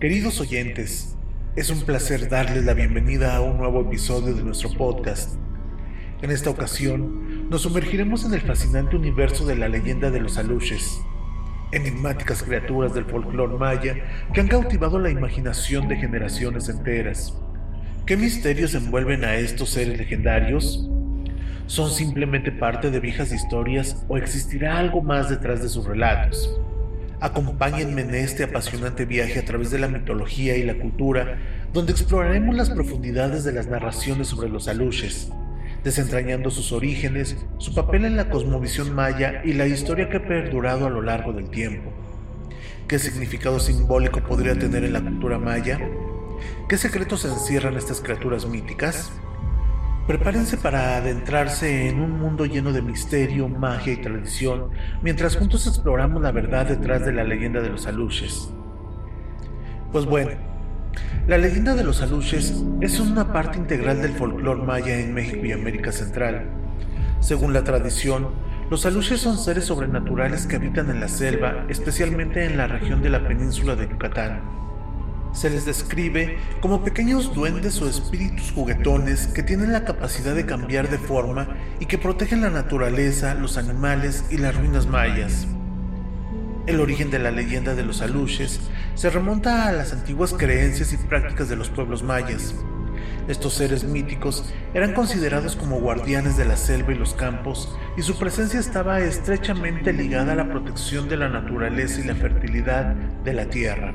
Queridos oyentes, es un placer darles la bienvenida a un nuevo episodio de nuestro podcast. En esta ocasión, nos sumergiremos en el fascinante universo de la leyenda de los aluches, enigmáticas criaturas del folclore maya que han cautivado la imaginación de generaciones enteras. ¿Qué misterios envuelven a estos seres legendarios? ¿Son simplemente parte de viejas historias o existirá algo más detrás de sus relatos? Acompáñenme en este apasionante viaje a través de la mitología y la cultura, donde exploraremos las profundidades de las narraciones sobre los aluches, desentrañando sus orígenes, su papel en la cosmovisión maya y la historia que ha perdurado a lo largo del tiempo. ¿Qué significado simbólico podría tener en la cultura maya? ¿Qué secretos encierran estas criaturas míticas? Prepárense para adentrarse en un mundo lleno de misterio, magia y tradición, mientras juntos exploramos la verdad detrás de la leyenda de los aluches. Pues bueno, la leyenda de los aluches es una parte integral del folclore maya en México y América Central. Según la tradición, los aluches son seres sobrenaturales que habitan en la selva, especialmente en la región de la península de Yucatán. Se les describe como pequeños duendes o espíritus juguetones que tienen la capacidad de cambiar de forma y que protegen la naturaleza, los animales y las ruinas mayas. El origen de la leyenda de los aluches se remonta a las antiguas creencias y prácticas de los pueblos mayas. Estos seres míticos eran considerados como guardianes de la selva y los campos, y su presencia estaba estrechamente ligada a la protección de la naturaleza y la fertilidad de la tierra.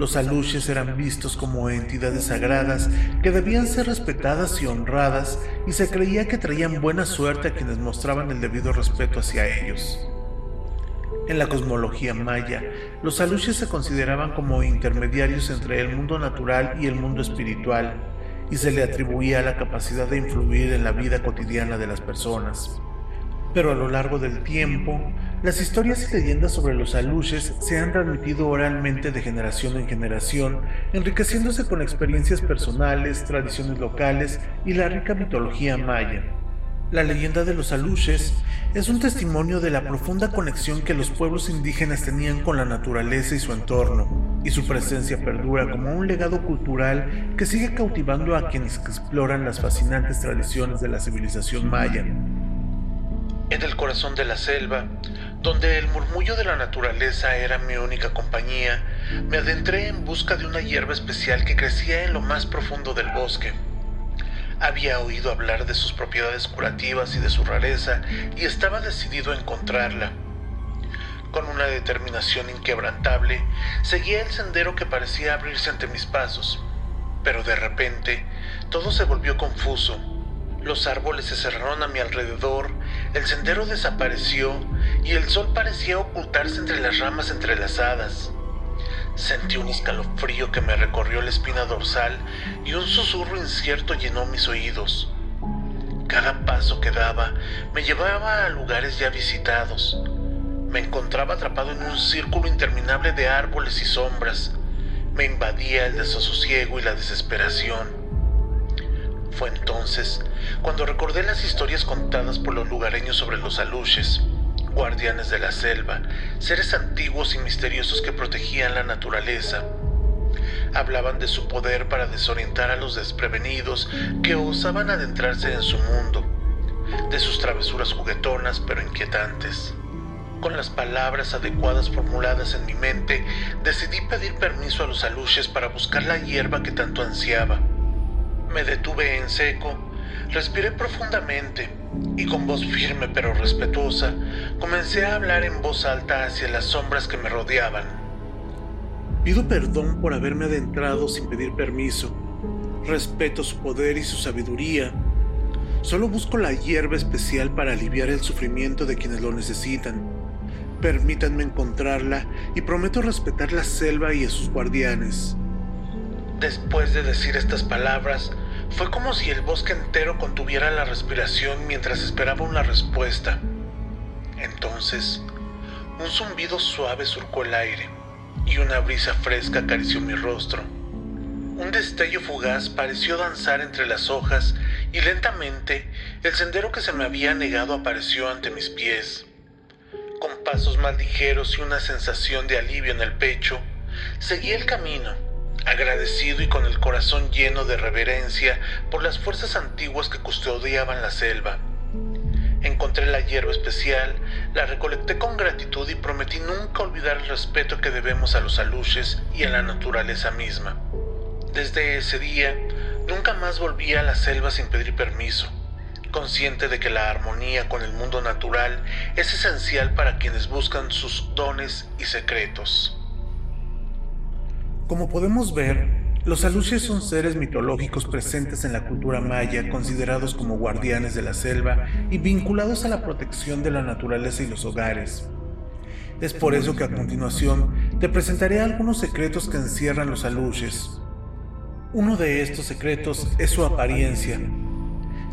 Los aluches eran vistos como entidades sagradas que debían ser respetadas y honradas y se creía que traían buena suerte a quienes mostraban el debido respeto hacia ellos. En la cosmología maya, los aluches se consideraban como intermediarios entre el mundo natural y el mundo espiritual, y se le atribuía la capacidad de influir en la vida cotidiana de las personas. Pero a lo largo del tiempo, las historias y leyendas sobre los aluches se han transmitido oralmente de generación en generación, enriqueciéndose con experiencias personales, tradiciones locales y la rica mitología maya. La leyenda de los aluches es un testimonio de la profunda conexión que los pueblos indígenas tenían con la naturaleza y su entorno, y su presencia perdura como un legado cultural que sigue cautivando a quienes exploran las fascinantes tradiciones de la civilización maya en el corazón de la selva, donde el murmullo de la naturaleza era mi única compañía, me adentré en busca de una hierba especial que crecía en lo más profundo del bosque. Había oído hablar de sus propiedades curativas y de su rareza y estaba decidido a encontrarla. Con una determinación inquebrantable, seguía el sendero que parecía abrirse ante mis pasos, pero de repente todo se volvió confuso los árboles se cerraron a mi alrededor, el sendero desapareció y el sol parecía ocultarse entre las ramas entrelazadas. Sentí un escalofrío que me recorrió la espina dorsal y un susurro incierto llenó mis oídos. Cada paso que daba me llevaba a lugares ya visitados. Me encontraba atrapado en un círculo interminable de árboles y sombras. Me invadía el desasosiego y la desesperación. Fue entonces cuando recordé las historias contadas por los lugareños sobre los aluches, guardianes de la selva, seres antiguos y misteriosos que protegían la naturaleza. Hablaban de su poder para desorientar a los desprevenidos que osaban adentrarse en su mundo, de sus travesuras juguetonas pero inquietantes. Con las palabras adecuadas formuladas en mi mente, decidí pedir permiso a los aluches para buscar la hierba que tanto ansiaba. Me detuve en seco, respiré profundamente y con voz firme pero respetuosa comencé a hablar en voz alta hacia las sombras que me rodeaban. Pido perdón por haberme adentrado sin pedir permiso. Respeto su poder y su sabiduría. Solo busco la hierba especial para aliviar el sufrimiento de quienes lo necesitan. Permítanme encontrarla y prometo respetar la selva y a sus guardianes. Después de decir estas palabras, fue como si el bosque entero contuviera la respiración mientras esperaba una respuesta. Entonces, un zumbido suave surcó el aire y una brisa fresca acarició mi rostro. Un destello fugaz pareció danzar entre las hojas y lentamente el sendero que se me había negado apareció ante mis pies. Con pasos más ligeros y una sensación de alivio en el pecho, seguí el camino, agradecido y con el corazón lleno de reverencia por las fuerzas antiguas que custodiaban la selva. Encontré la hierba especial, la recolecté con gratitud y prometí nunca olvidar el respeto que debemos a los aluches y a la naturaleza misma. Desde ese día, nunca más volví a la selva sin pedir permiso, consciente de que la armonía con el mundo natural es esencial para quienes buscan sus dones y secretos. Como podemos ver, los aluches son seres mitológicos presentes en la cultura maya, considerados como guardianes de la selva y vinculados a la protección de la naturaleza y los hogares. Es por eso que a continuación te presentaré algunos secretos que encierran los aluches. Uno de estos secretos es su apariencia,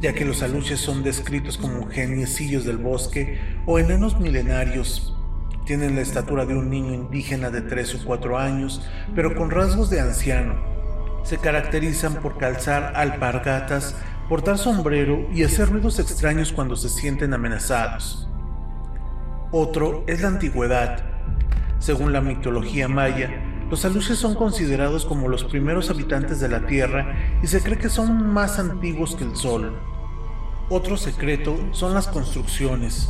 ya que los aluches son descritos como geniecillos del bosque o enanos milenarios tienen la estatura de un niño indígena de 3 o 4 años, pero con rasgos de anciano. Se caracterizan por calzar alpargatas, portar sombrero y hacer ruidos extraños cuando se sienten amenazados. Otro es la antigüedad. Según la mitología maya, los aluches son considerados como los primeros habitantes de la Tierra y se cree que son más antiguos que el Sol. Otro secreto son las construcciones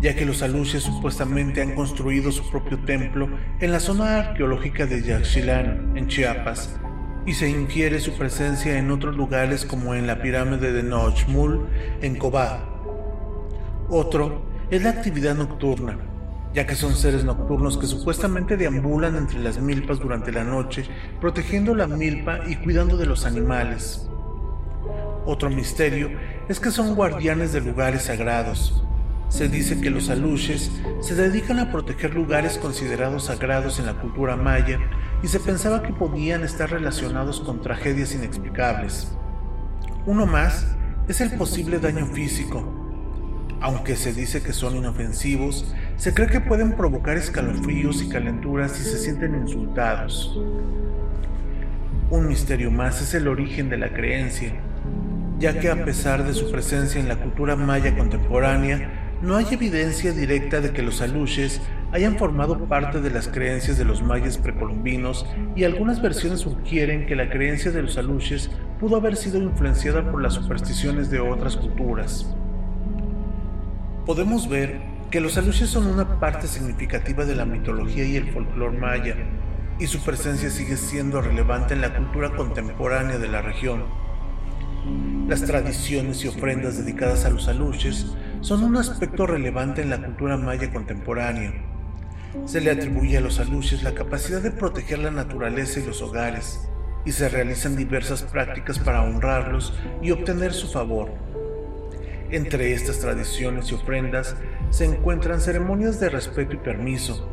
ya que los aluches supuestamente han construido su propio templo en la zona arqueológica de Yaxchilán, en Chiapas, y se infiere su presencia en otros lugares como en la pirámide de Nochmul, en Cobá. Otro es la actividad nocturna, ya que son seres nocturnos que supuestamente deambulan entre las milpas durante la noche, protegiendo la milpa y cuidando de los animales. Otro misterio es que son guardianes de lugares sagrados, se dice que los aluches se dedican a proteger lugares considerados sagrados en la cultura maya y se pensaba que podían estar relacionados con tragedias inexplicables. Uno más es el posible daño físico. Aunque se dice que son inofensivos, se cree que pueden provocar escalofríos y calenturas si se sienten insultados. Un misterio más es el origen de la creencia, ya que a pesar de su presencia en la cultura maya contemporánea, no hay evidencia directa de que los aluches hayan formado parte de las creencias de los mayas precolombinos y algunas versiones sugieren que la creencia de los aluches pudo haber sido influenciada por las supersticiones de otras culturas. Podemos ver que los aluches son una parte significativa de la mitología y el folclore maya, y su presencia sigue siendo relevante en la cultura contemporánea de la región. Las tradiciones y ofrendas dedicadas a los aluches son un aspecto relevante en la cultura maya contemporánea. Se le atribuye a los aluches la capacidad de proteger la naturaleza y los hogares, y se realizan diversas prácticas para honrarlos y obtener su favor. Entre estas tradiciones y ofrendas se encuentran ceremonias de respeto y permiso,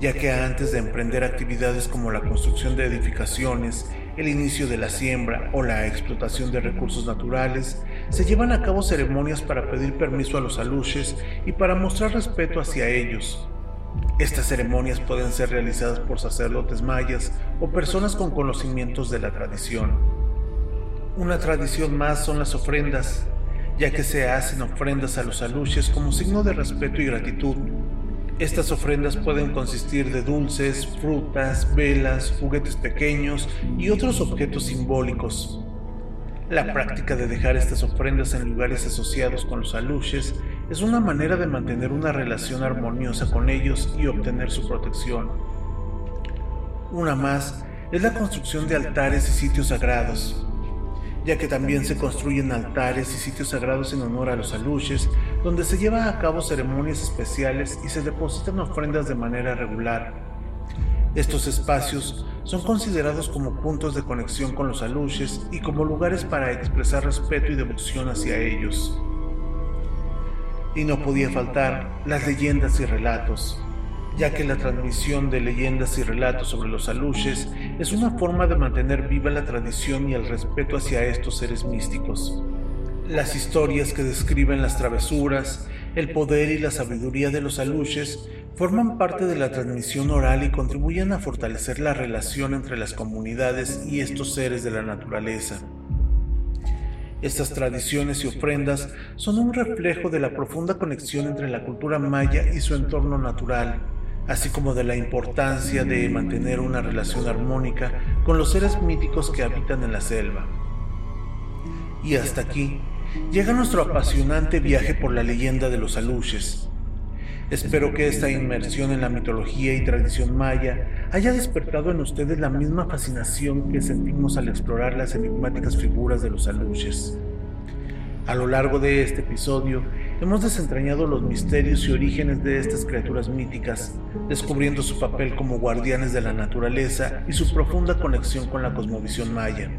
ya que antes de emprender actividades como la construcción de edificaciones, el inicio de la siembra o la explotación de recursos naturales, se llevan a cabo ceremonias para pedir permiso a los aluches y para mostrar respeto hacia ellos. Estas ceremonias pueden ser realizadas por sacerdotes mayas o personas con conocimientos de la tradición. Una tradición más son las ofrendas, ya que se hacen ofrendas a los aluches como signo de respeto y gratitud estas ofrendas pueden consistir de dulces, frutas, velas, juguetes pequeños y otros objetos simbólicos. La práctica de dejar estas ofrendas en lugares asociados con los aluches es una manera de mantener una relación armoniosa con ellos y obtener su protección. Una más es la construcción de altares y sitios sagrados ya que también se construyen altares y sitios sagrados en honor a los aluches, donde se llevan a cabo ceremonias especiales y se depositan ofrendas de manera regular. Estos espacios son considerados como puntos de conexión con los aluches y como lugares para expresar respeto y devoción hacia ellos. Y no podía faltar las leyendas y relatos, ya que la transmisión de leyendas y relatos sobre los aluches es una forma de mantener viva la tradición y el respeto hacia estos seres místicos. Las historias que describen las travesuras, el poder y la sabiduría de los aluches forman parte de la transmisión oral y contribuyen a fortalecer la relación entre las comunidades y estos seres de la naturaleza. Estas tradiciones y ofrendas son un reflejo de la profunda conexión entre la cultura maya y su entorno natural, así como de la importancia de mantener una relación armónica con los seres míticos que habitan en la selva. Y hasta aquí llega nuestro apasionante viaje por la leyenda de los aluches. Espero que esta inmersión en la mitología y tradición maya haya despertado en ustedes la misma fascinación que sentimos al explorar las enigmáticas figuras de los aluches. A lo largo de este episodio hemos desentrañado los misterios y orígenes de estas criaturas míticas, descubriendo su papel como guardianes de la naturaleza y su profunda conexión con la cosmovisión maya.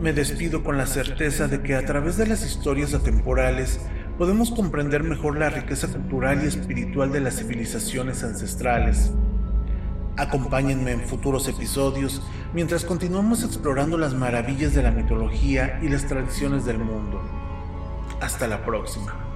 Me despido con la certeza de que a través de las historias atemporales podemos comprender mejor la riqueza cultural y espiritual de las civilizaciones ancestrales. Acompáñenme en futuros episodios mientras continuamos explorando las maravillas de la mitología y las tradiciones del mundo. Hasta la próxima.